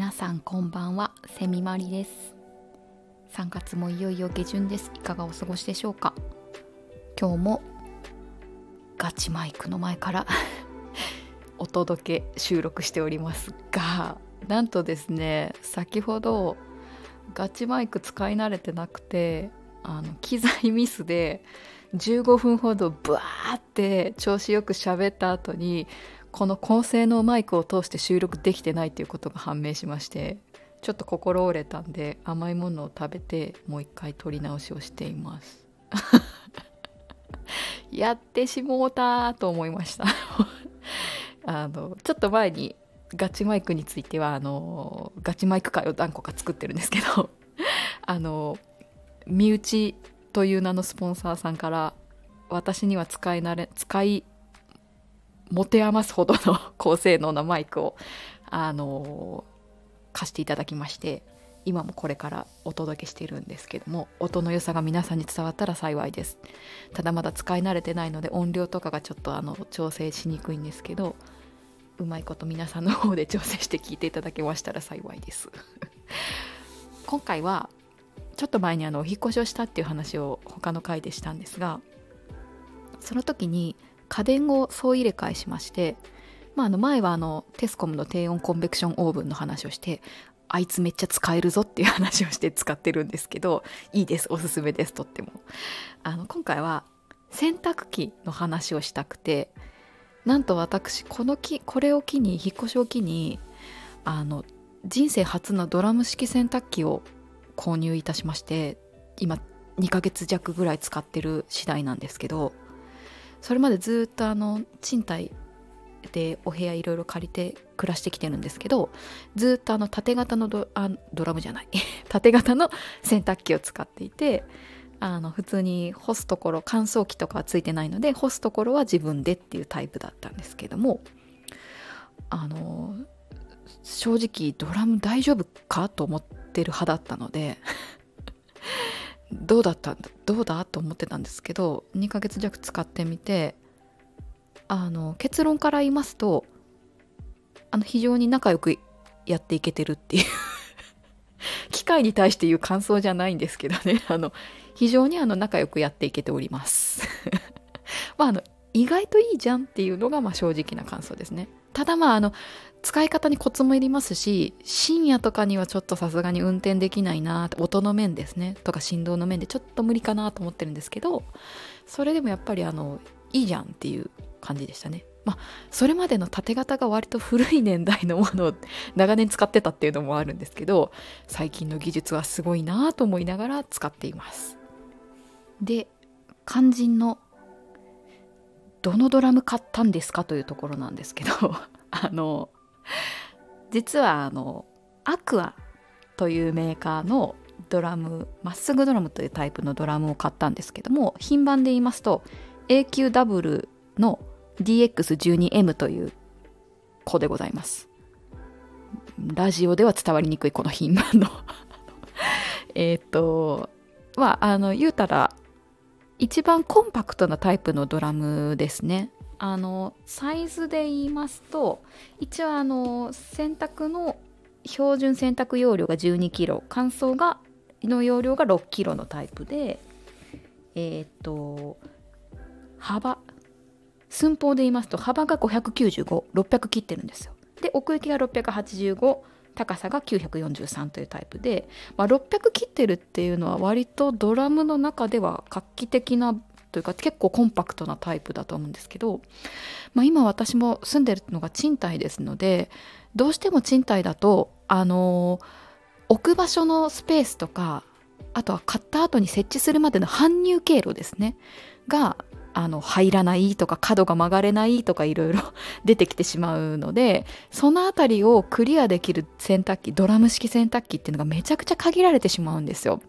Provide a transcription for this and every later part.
皆さんこんばんはセミマリです。3月もいよいよ下旬です。いかがお過ごしでしょうか？今日もガチマイクの前から お届け収録しておりますがなんとですね先ほどガチマイク使い慣れてなくてあの機材ミスで15分ほどブワーって調子よく喋った後にこの高性能マイクを通して収録できてないということが判明しましてちょっと心折れたんで甘いものを食べてもう一回撮り直しをしています。やってしもうたと思いました。あのちょっと前にガチマイクについてはあのガチマイク界を何個か作ってるんですけど あの身内という名のスポンサーさんから私には使い慣れ使い持て余すほどの高性能なマイクをあの貸していただきまして今もこれからお届けしているんですけども音の良さが皆さんに伝わったら幸いです。ただまだ使い慣れてないので音量とかがちょっとあの調整しにくいんですけどうまいこと皆さんの方で調整して聞いていただけましたら幸いです。今回はちょっと前にあのお引越しをしたっていう話を他の回でしたんですがその時に家電を総入れ替えしまして、まあ、あの前はあのテスコムの低温コンベクションオーブンの話をしてあいつめっちゃ使えるぞっていう話をして使ってるんですけどいいですおすすめですとっても。あの今回は洗濯機の話をしたくてなんと私この木これを機に引っ越しを機にあの人生初のドラム式洗濯機を購入いたしまして今2ヶ月弱ぐらい使ってる次第なんですけどそれまでずっとあの賃貸でお部屋いろいろ借りて暮らしてきてるんですけどずっとあの縦型のドラムじゃない。縦型の洗濯機を使っていてあの普通に干すところ乾燥機とかはついてないので干すところは自分でっていうタイプだったんですけどもあの正直ドラム大丈夫かと思ってる派だったのでどうだったどうだと思ってたんですけど2ヶ月弱使ってみてあの結論から言いますとあの非常に仲良くやっていけてるっていう 機械に対して言う感想じゃないんですけどね あの非常にあの仲良くやっていけております。まああの意外といいじゃんっていうのがまあ正直な感想ですね。ただまああの使い方にコツもいりますし深夜とかにはちょっとさすがに運転できないな音の面ですね。とか振動の面でちょっと無理かなと思ってるんですけどそれでもやっぱりあのいいじゃんっていう感じでしたね。まあそれまでの縦型が割と古い年代のものを長年使ってたっていうのもあるんですけど最近の技術はすごいなと思いながら使っています。で肝心のどのドラム買ったんですかというところなんですけど あの実はあのアクアというメーカーのドラムまっすぐドラムというタイプのドラムを買ったんですけども品番で言いますと AQW の DX12M という子でございます。ラジオでは伝わりにくいこの品番の。えっとまああの言うたら一番コンパクトなタイプのドラムですね。あのサイズで言いますと一応あの洗濯の標準洗濯容量が 12kg 乾燥がの容量が 6kg のタイプでえっ、と幅。寸法で言いますと幅が595600切ってるんですよ。で奥行きが685高さが943というタイプで、まあ、600切ってるっていうのは割とドラムの中では画期的なというか結構コンパクトなタイプだと思うんですけど、まあ、今私も住んでるのが賃貸ですのでどうしても賃貸だとあの置く場所のスペースとかあとは買った後に設置するまでの搬入経路ですねがあの入らないとか角が曲がれないとかいろいろ 出てきてしまうのでその辺りをクリアできる洗濯機ドラム式洗濯機っていうのがめちゃくちゃ限られてしまうんですよ。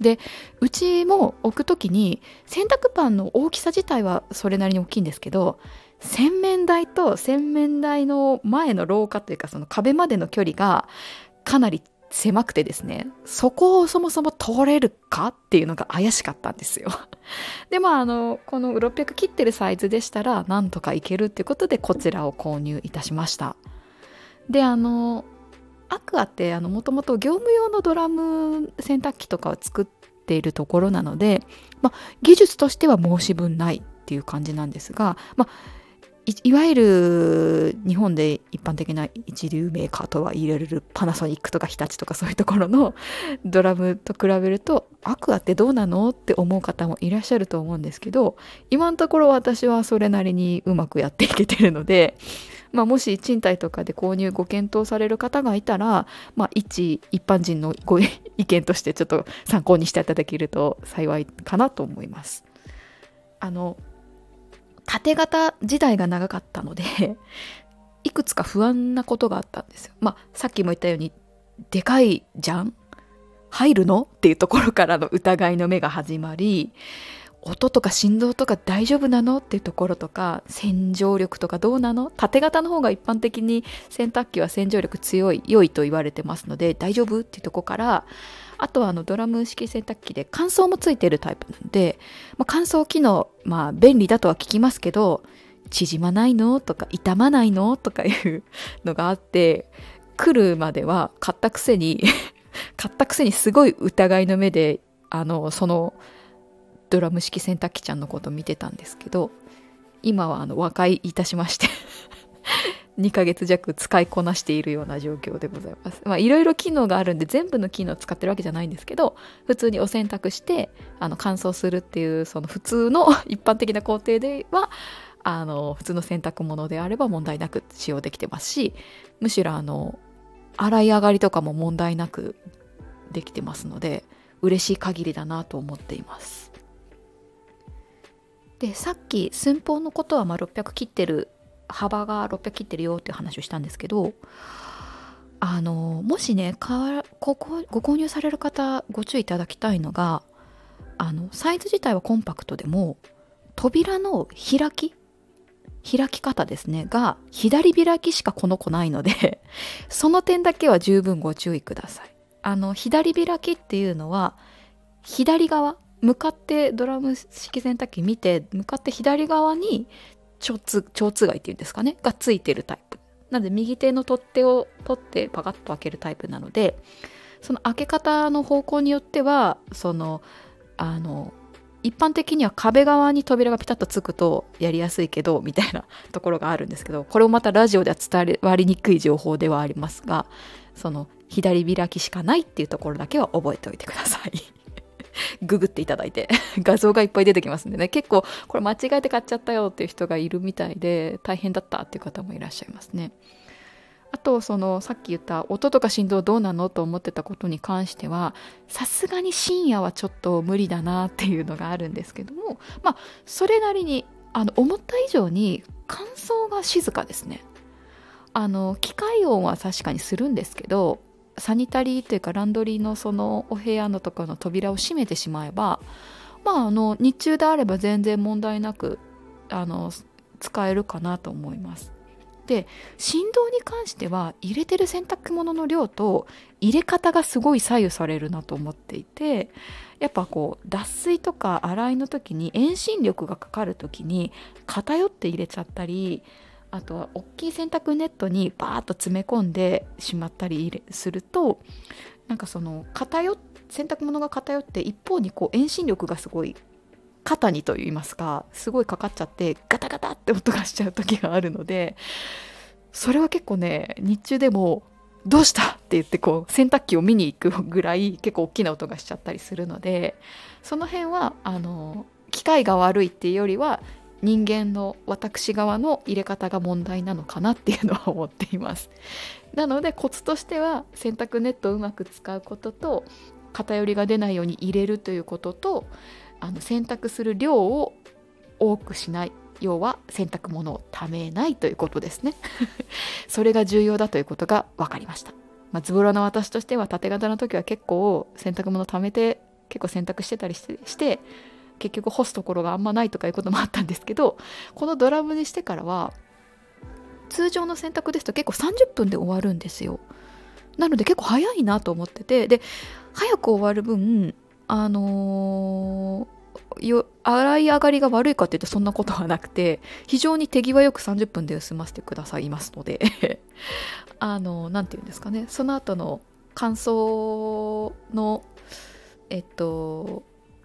でうちも置く時に洗濯パンの大きさ自体はそれなりに大きいんですけど洗面台と洗面台の前の廊下というかその壁までの距離がかなり狭くてですねそこをそもそも通れるかっていうのが怪しかったんですよ。でまああのこの600切ってるサイズでしたらなんとかいけるっていうことでこちらを購入いたしました。であのアクアってもともと業務用のドラム洗濯機とかを作っているところなので、まあ、技術としては申し分ないっていう感じなんですが、まあ、いわゆる日本で一般的な一流メーカーとは言われるパナソニックとか日立とかそういうところのドラムと比べるとアクアってどうなのって思う方もいらっしゃると思うんですけど今のところ私はそれなりにうまくやっていけてるので、まあ、もし賃貸とかで購入ご検討される方がいたら、まあ、一一般人のご意見としてちょっと参考にしていただけると幸いかなと思います。あの縦型時代が長かったので いくつか不安なことがあったんですよ。まあさっきも言ったようにでかいじゃん？入るの？っていうところからの疑いの目が始まり音とか振動とか大丈夫なの？っていうところとか洗浄力とかどうなの？縦型の方が一般的に洗濯機は洗浄力強い良いと言われてますので大丈夫？っていうとこからあとはあのドラム式洗濯機で乾燥もついてるタイプなんで、まあ、乾燥機能、まあ便利だとは聞きますけど、縮まないの？とか傷まないの？とかいうのがあって、来るまでは買ったくせに 買ったくせにすごい疑いの目で、あの、そのドラム式洗濯機ちゃんのこと見てたんですけど、今はあの和解いたしまして。2ヶ月弱使いこなしているような状況でございます。まあいろいろ機能があるんで全部の機能使ってるわけじゃないんですけど普通にお洗濯してあの乾燥するっていうその普通の 一般的な工程ではあの普通の洗濯物であれば問題なく使用できてますしむしろあの洗い上がりとかも問題なくできてますので嬉しい限りだなと思っています。でさっき寸法のことはま600切ってる幅が600切ってるよっていう話をしたんですけどあのもしねここご購入される方ご注意いただきたいのがあのサイズ自体はコンパクトでも扉の開き開き方ですねが左開きしかこの子ないので その点だけは十分ご注意ください。あの左開きっていうのは左側向かってドラム式洗濯機見て向かって左側に蝶つ蝶つがいっていうんですかね？がついてるタイプなので右手の取っ手を取ってパカッと開けるタイプなのでその開け方の方向によってはそのあの一般的には壁側に扉がピタッとつくとやりやすいけどみたいな ところがあるんですけどこれをまたラジオでは伝わりにくい情報ではありますがその左開きしかないっていうところだけは覚えておいてください。ググっていただいて 画像がいっぱい出てきますんでね結構これ間違えて買っちゃったよっていう人がいるみたいで大変だったっていう方もいらっしゃいますね。あとそのさっき言った音とか振動どうなのと思ってたことに関してはさすがに深夜はちょっと無理だなっていうのがあるんですけどもまあそれなりにあの思った以上に乾燥が静かですね。あの機械音は確かにするんですけどサニタリーというかランドリーのそのお部屋のところの扉を閉めてしまえばまああの日中であれば全然問題なくあの使えるかなと思います。で振動に関しては入れてる洗濯物の量と入れ方がすごい左右されるなと思っていてやっぱこう脱水とか洗いの時に遠心力がかかる時に偏って入れちゃったりあとは大きい洗濯ネットにバーッと詰め込んでしまったりするとなんかその偏洗濯物が偏って一方にこう遠心力がすごい肩にといいますかすごいかかっちゃってガタガタって音がしちゃう時があるのでそれは結構ね日中でもどうしたって言ってこう洗濯機を見に行くぐらい結構大きな音がしちゃったりするのでその辺はあの機械が悪いっていうよりは人間の私側の入れ方が問題なのかなっていうのは思っています。なのでコツとしては洗濯ネットをうまく使うことと偏りが出ないように入れるということとあの洗濯する量を多くしない。要は洗濯物をためないということですね。それが重要だということが分かりました、まあ、ズボラな私としては縦型の時は結構洗濯物ためて結構洗濯してたりして結局干すところがあんまないとかいうこともあったんですけどこのドラムにしてからは通常の洗濯ですと結構30分で終わるんですよ。なので結構早いなと思っててで早く終わる分あのよ洗い上がりが悪いかっていうとそんなことはなくて非常に手際よく30分で済ませてくださいますので あの何て言うんですかね。その後の乾燥のえっと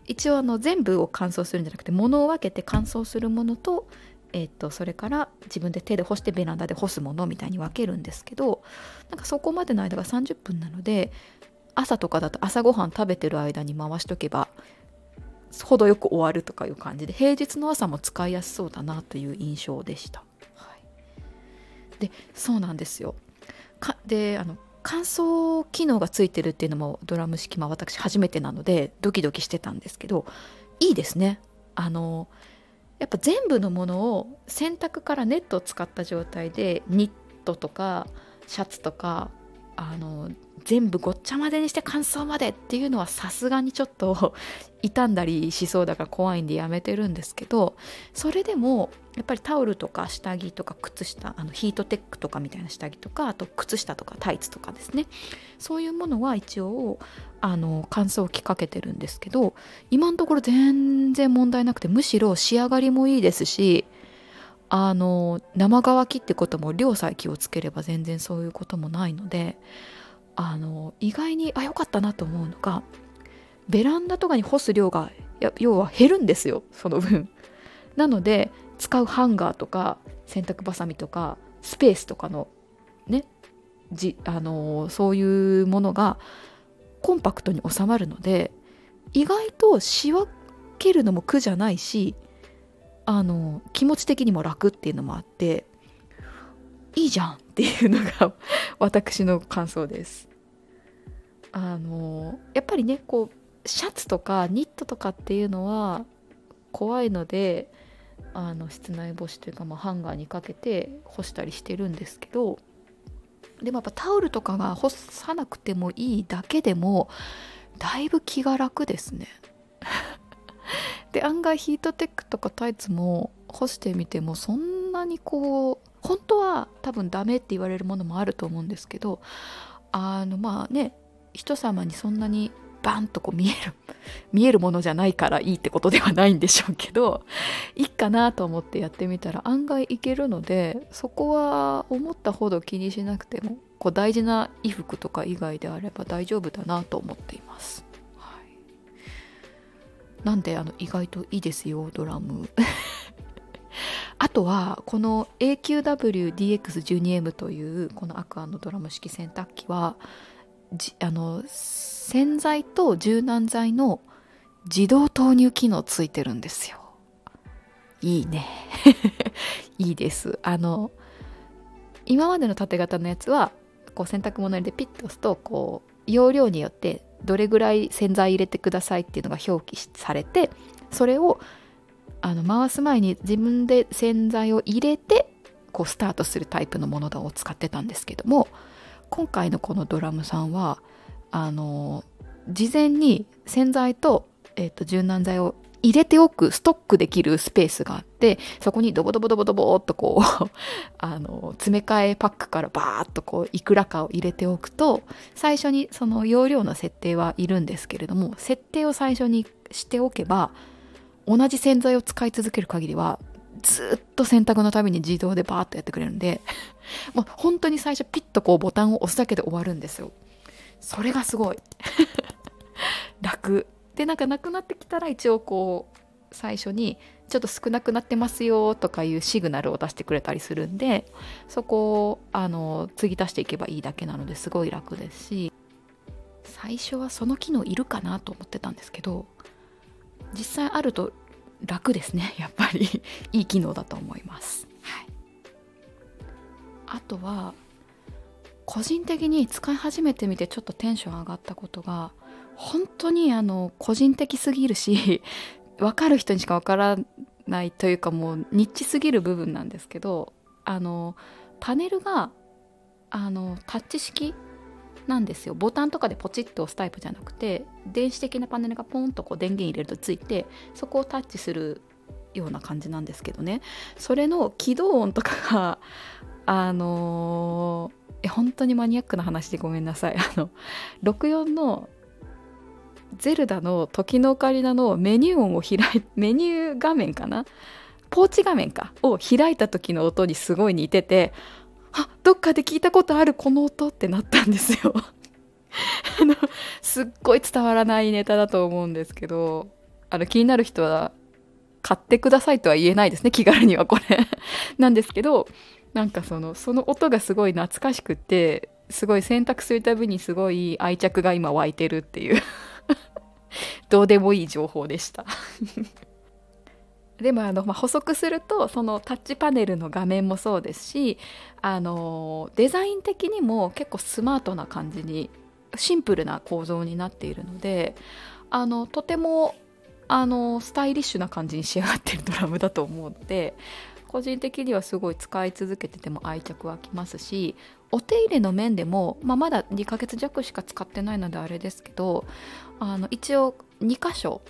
一応あの全部を乾燥するんじゃなくて物を分けて乾燥するものとえっと、それから自分で手で干してベランダで干すものみたいに分けるんですけどなんかそこまでの間が30分なので朝とかだと朝ごはん食べてる間に回しとけば程よく終わるとかいう感じで平日の朝も使いやすそうだなという印象でした。はい、でそうなんですよ。であの乾燥機能がついてるっていうのもドラム式、まあ、私初めてなのでドキドキしてたんですけどいいですね。あのやっぱ全部のものを洗濯からネットを使った状態でニットとかシャツとかあの全部ごっちゃ混ぜにして乾燥までっていうのはさすがにちょっと 傷んだりしそうだから怖いんでやめてるんですけどそれでもやっぱりタオルとか下着とか靴下あのヒートテックとかみたいな下着とかあと靴下とかタイツとかですね。そういうものは一応あの乾燥機かけてるんですけど今のところ全然問題なくてむしろ仕上がりもいいですしあの生乾きってことも量さえ気をつければ全然そういうこともないのであの意外にあ良かったなと思うのがベランダとかに干す量が要は減るんですよその分。なので使うハンガーとか洗濯ばさみとかスペースとかのねじあのそういうものがコンパクトに収まるので意外と仕分けるのも苦じゃないしあの気持ち的にも楽っていうのもあっていいじゃんっていうのが私の感想です。あのやっぱりねこうシャツとかニットとかっていうのは怖いのであの室内干しというか、まあ、ハンガーにかけて干したりしてるんですけどでもやっぱタオルとかが干さなくてもいいだけでもだいぶ気が楽ですね。で案外ヒートテックとかタイツも干してみてもそんなにこう本当は多分ダメって言われるものもあると思うんですけどあのまあね人様にそんなにバンとこう見える見えるものじゃないからいいってことではないんでしょうけどいいかなと思ってやってみたら案外いけるのでそこは思ったほど気にしなくてもこう大事な衣服とか以外であれば大丈夫だなと思っています。なんであの意外といいですよドラム。あとはこの AQWDX12M というこのアクアのドラム式洗濯機はあの洗剤と柔軟剤の自動投入機能ついてるんですよ。いいね。いいです。あの今までの縦型のやつはこう洗濯物でピッと押すとこう容量によってどれぐらい洗剤入れてくださいっていうのが表記されてそれをあの回す前に自分で洗剤を入れてこうスタートするタイプのものだを使ってたんですけども今回のこのドラムさんはあの事前に洗剤と,、えーと柔軟剤を入れておくストックできるスペースがあってそこにドボドボドボドボっとこう あの詰め替えパックからバーッとこういくらかを入れておくと最初にその容量の設定はいるんですけれども設定を最初にしておけば同じ洗剤を使い続ける限りはずっと洗濯のために自動でバーッとやってくれるんで もう本当に最初ピッとこうボタンを押すだけで終わるんですよ。それがすごい。楽。でなんかなくなってきたら一応こう最初にちょっと少なくなってますよとかいうシグナルを出してくれたりするんでそこをあの継ぎ足していけばいいだけなのですごい楽ですし最初はその機能いるかなと思ってたんですけど実際あると楽ですね やっぱり。いい機能だと思います、はい、あとは個人的に使い始めてみてちょっとテンション上がったことが本当にあの個人的すぎるし 分かる人にしか分からないというかもうニッチすぎる部分なんですけどあのパネルがあのタッチ式なんですよ。ボタンとかでポチッと押すタイプじゃなくて電子的なパネルがポンとこう電源入れるとついてそこをタッチするような感じなんですけどね。それの起動音とかが あのー、本当にマニアックな話でごめんなさい。あの64のゼルダの時のオカリナのメニュー音を開いメニュー画面かな？ポーチ画面か？を開いた時の音にすごい似ててあどっかで聞いたことあるこの音ってなったんですよ。あのすっごい伝わらないネタだと思うんですけどあの気になる人は買ってくださいとは言えないですね気軽にはこれ。なんですけどなんかそのその音がすごい懐かしくってすごい選択するたびにすごい愛着が今湧いてるっていう。どうでもいい情報でした。でもあの、まあ、補足するとそのタッチパネルの画面もそうですしあのデザイン的にも結構スマートな感じにシンプルな構造になっているのであのとてもあのスタイリッシュな感じに仕上がってるドラムだと思うので個人的にはすごい使い続けてても愛着湧きますしお手入れの面でも、まあ、まだ2ヶ月弱しか使ってないのであれですけどあの一応2箇所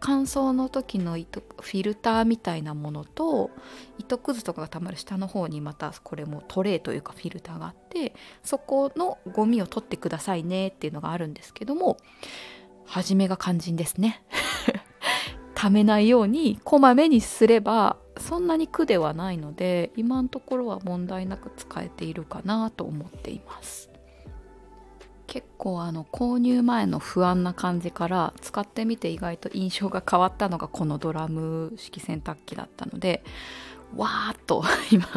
乾燥の時の糸フィルターみたいなものと糸くずとかがたまる下の方にまたこれもトレーというかフィルターがあってそこのゴミを取ってくださいねっていうのがあるんですけども初めが肝心ですね。溜めないようにこまめにすればそんなに苦ではないので今のところは問題なく使えているかなと思っています。結構あの購入前の不安な感じから使ってみて意外と印象が変わったのがこのドラム式洗濯機だったのでわーっと 今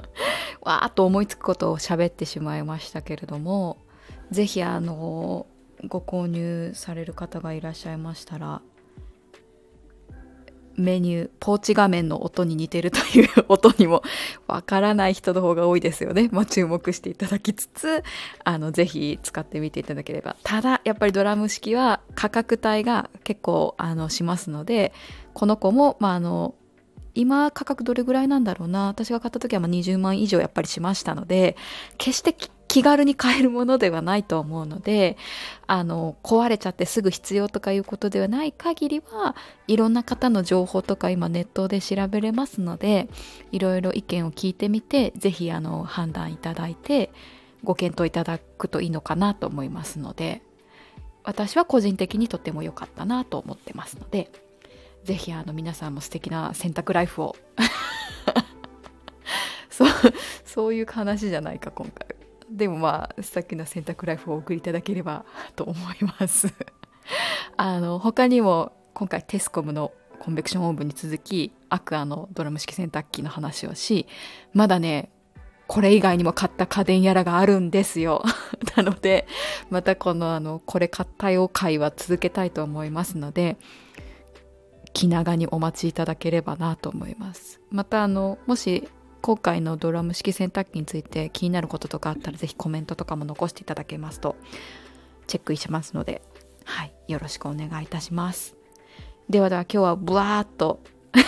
わーっと思いつくことを喋ってしまいましたけれども是非あのご購入される方がいらっしゃいましたらメニューポーチ画面の音に似てるという音にもわからない人の方が多いですよね、まあ、注目していただきつつあのぜひ使ってみていただければ。ただやっぱりドラム式は価格帯が結構あのしますのでこの子も、まあ、あの今価格どれぐらいなんだろうな。私が買った時はま20万以上やっぱりしましたので決して気軽に買えるものではないと思うのであの壊れちゃってすぐ必要とかいうことではない限りはいろんな方の情報とか今ネットで調べれますのでいろいろ意見を聞いてみて是非あの判断いただいてご検討いただくといいのかなと思いますので私は個人的にとても良かったなと思ってますので。ぜひあの皆さんも素敵な洗濯ライフを そうそういう話じゃないか今回でもまあ素敵な洗濯ライフをお送りいただければと思います。あの他にも今回テスコムのコンベクションオーブンに続きアクアのドラム式洗濯機の話をしまだねこれ以外にも買った家電やらがあるんですよ。なのでまたこのあのこれ買ったよ会は続けたいと思いますので気長にお待ちいただければなと思います。またあのもし今回のドラム式洗濯機について気になることとかあったら是非コメントとかも残していただけますとチェックしますので、はい、よろしくお願いいたします。ではでは今日はブワーっと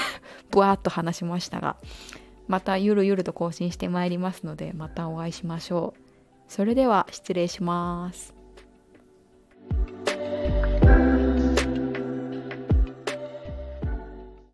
ブワーっと話しましたがまたゆるゆると更新してまいりますのでまたお会いしましょう。それでは失礼します。